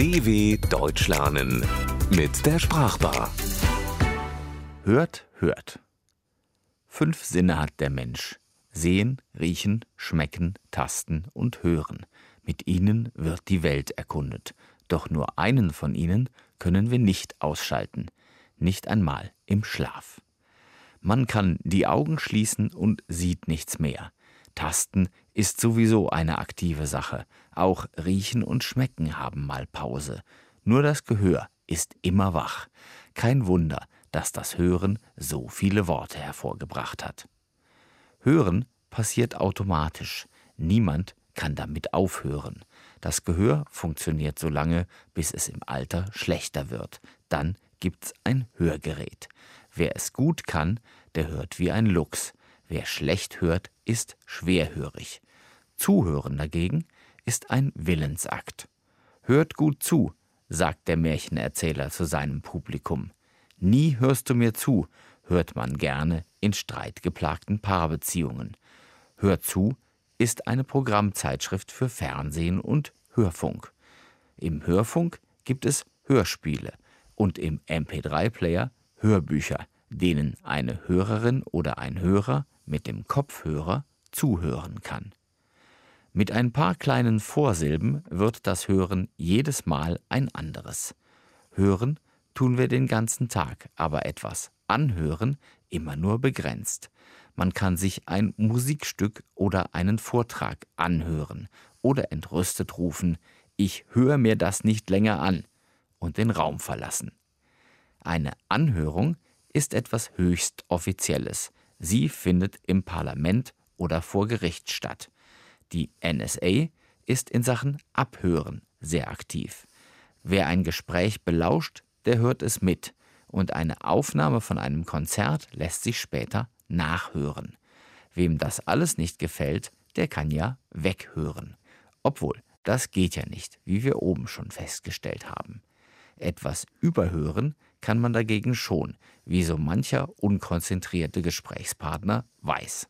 DW Deutsch lernen mit der Sprachbar. Hört, hört. Fünf Sinne hat der Mensch. Sehen, riechen, schmecken, tasten und hören. Mit ihnen wird die Welt erkundet. Doch nur einen von ihnen können wir nicht ausschalten. Nicht einmal im Schlaf. Man kann die Augen schließen und sieht nichts mehr. Tasten ist sowieso eine aktive Sache. Auch Riechen und Schmecken haben mal Pause. Nur das Gehör ist immer wach. Kein Wunder, dass das Hören so viele Worte hervorgebracht hat. Hören passiert automatisch. Niemand kann damit aufhören. Das Gehör funktioniert so lange, bis es im Alter schlechter wird. Dann gibt's ein Hörgerät. Wer es gut kann, der hört wie ein Luchs. Wer schlecht hört, ist schwerhörig. Zuhören dagegen ist ein Willensakt. Hört gut zu, sagt der Märchenerzähler zu seinem Publikum. Nie hörst du mir zu, hört man gerne in streitgeplagten Paarbeziehungen. Hör zu ist eine Programmzeitschrift für Fernsehen und Hörfunk. Im Hörfunk gibt es Hörspiele und im MP3-Player Hörbücher, denen eine Hörerin oder ein Hörer mit dem Kopfhörer zuhören kann. Mit ein paar kleinen Vorsilben wird das Hören jedes Mal ein anderes. Hören tun wir den ganzen Tag, aber etwas anhören immer nur begrenzt. Man kann sich ein Musikstück oder einen Vortrag anhören oder entrüstet rufen, ich höre mir das nicht länger an und den Raum verlassen. Eine Anhörung ist etwas höchst Offizielles, Sie findet im Parlament oder vor Gericht statt. Die NSA ist in Sachen Abhören sehr aktiv. Wer ein Gespräch belauscht, der hört es mit, und eine Aufnahme von einem Konzert lässt sich später nachhören. Wem das alles nicht gefällt, der kann ja weghören. Obwohl, das geht ja nicht, wie wir oben schon festgestellt haben. Etwas überhören kann man dagegen schon, wie so mancher unkonzentrierte Gesprächspartner weiß.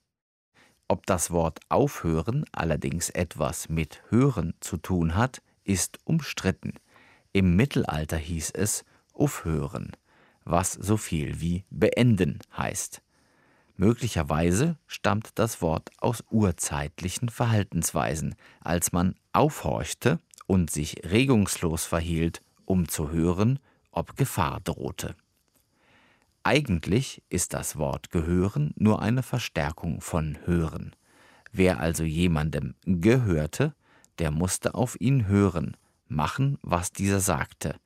Ob das Wort aufhören allerdings etwas mit hören zu tun hat, ist umstritten. Im Mittelalter hieß es aufhören, was so viel wie beenden heißt. Möglicherweise stammt das Wort aus urzeitlichen Verhaltensweisen, als man aufhorchte und sich regungslos verhielt, um zu hören ob Gefahr drohte. Eigentlich ist das Wort gehören nur eine Verstärkung von hören. Wer also jemandem gehörte, der musste auf ihn hören, machen, was dieser sagte.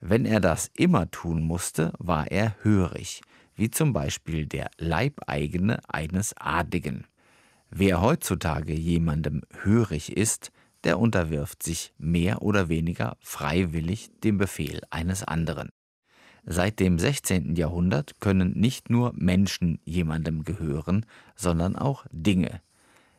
Wenn er das immer tun musste, war er hörig, wie zum Beispiel der Leibeigene eines Adligen. Wer heutzutage jemandem hörig ist, der unterwirft sich mehr oder weniger freiwillig dem Befehl eines anderen. Seit dem 16. Jahrhundert können nicht nur Menschen jemandem gehören, sondern auch Dinge.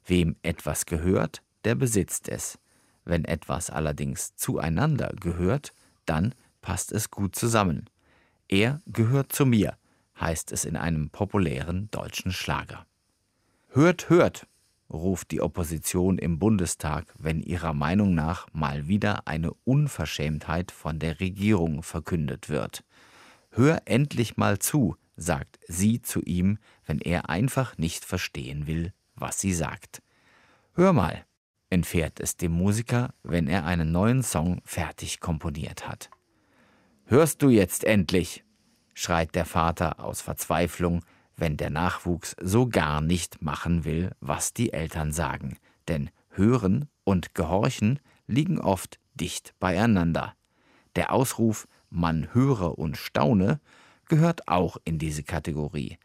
Wem etwas gehört, der besitzt es. Wenn etwas allerdings zueinander gehört, dann passt es gut zusammen. Er gehört zu mir, heißt es in einem populären deutschen Schlager. Hört, hört, ruft die Opposition im Bundestag, wenn ihrer Meinung nach mal wieder eine Unverschämtheit von der Regierung verkündet wird. Hör endlich mal zu, sagt sie zu ihm, wenn er einfach nicht verstehen will, was sie sagt. Hör mal, entfährt es dem Musiker, wenn er einen neuen Song fertig komponiert hat. Hörst du jetzt endlich? schreit der Vater aus Verzweiflung, wenn der Nachwuchs so gar nicht machen will, was die Eltern sagen, denn Hören und Gehorchen liegen oft dicht beieinander. Der Ausruf Man höre und staune gehört auch in diese Kategorie,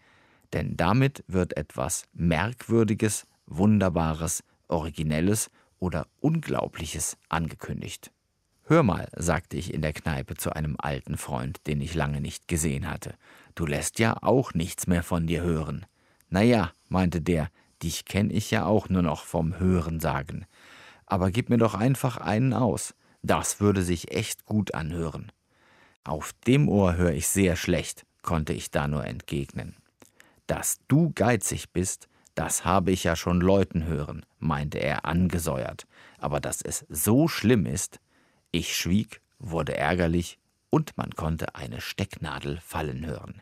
denn damit wird etwas Merkwürdiges, Wunderbares, Originelles oder Unglaubliches angekündigt. Hör mal, sagte ich in der Kneipe zu einem alten Freund, den ich lange nicht gesehen hatte, du lässt ja auch nichts mehr von dir hören. Na ja, meinte der, dich kenn ich ja auch nur noch vom Hören sagen. Aber gib mir doch einfach einen aus. Das würde sich echt gut anhören. Auf dem Ohr höre ich sehr schlecht, konnte ich da nur entgegnen. Dass du geizig bist, das habe ich ja schon Leuten hören, meinte er angesäuert. Aber dass es so schlimm ist, ich schwieg wurde ärgerlich und man konnte eine Stecknadel fallen hören.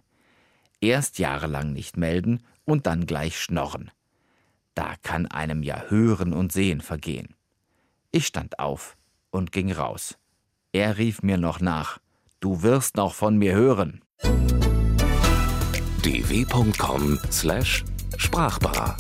Erst jahrelang nicht melden und dann gleich schnorren. Da kann einem ja Hören und Sehen vergehen. Ich stand auf und ging raus. Er rief mir noch nach, du wirst noch von mir hören. dw.com/sprachbar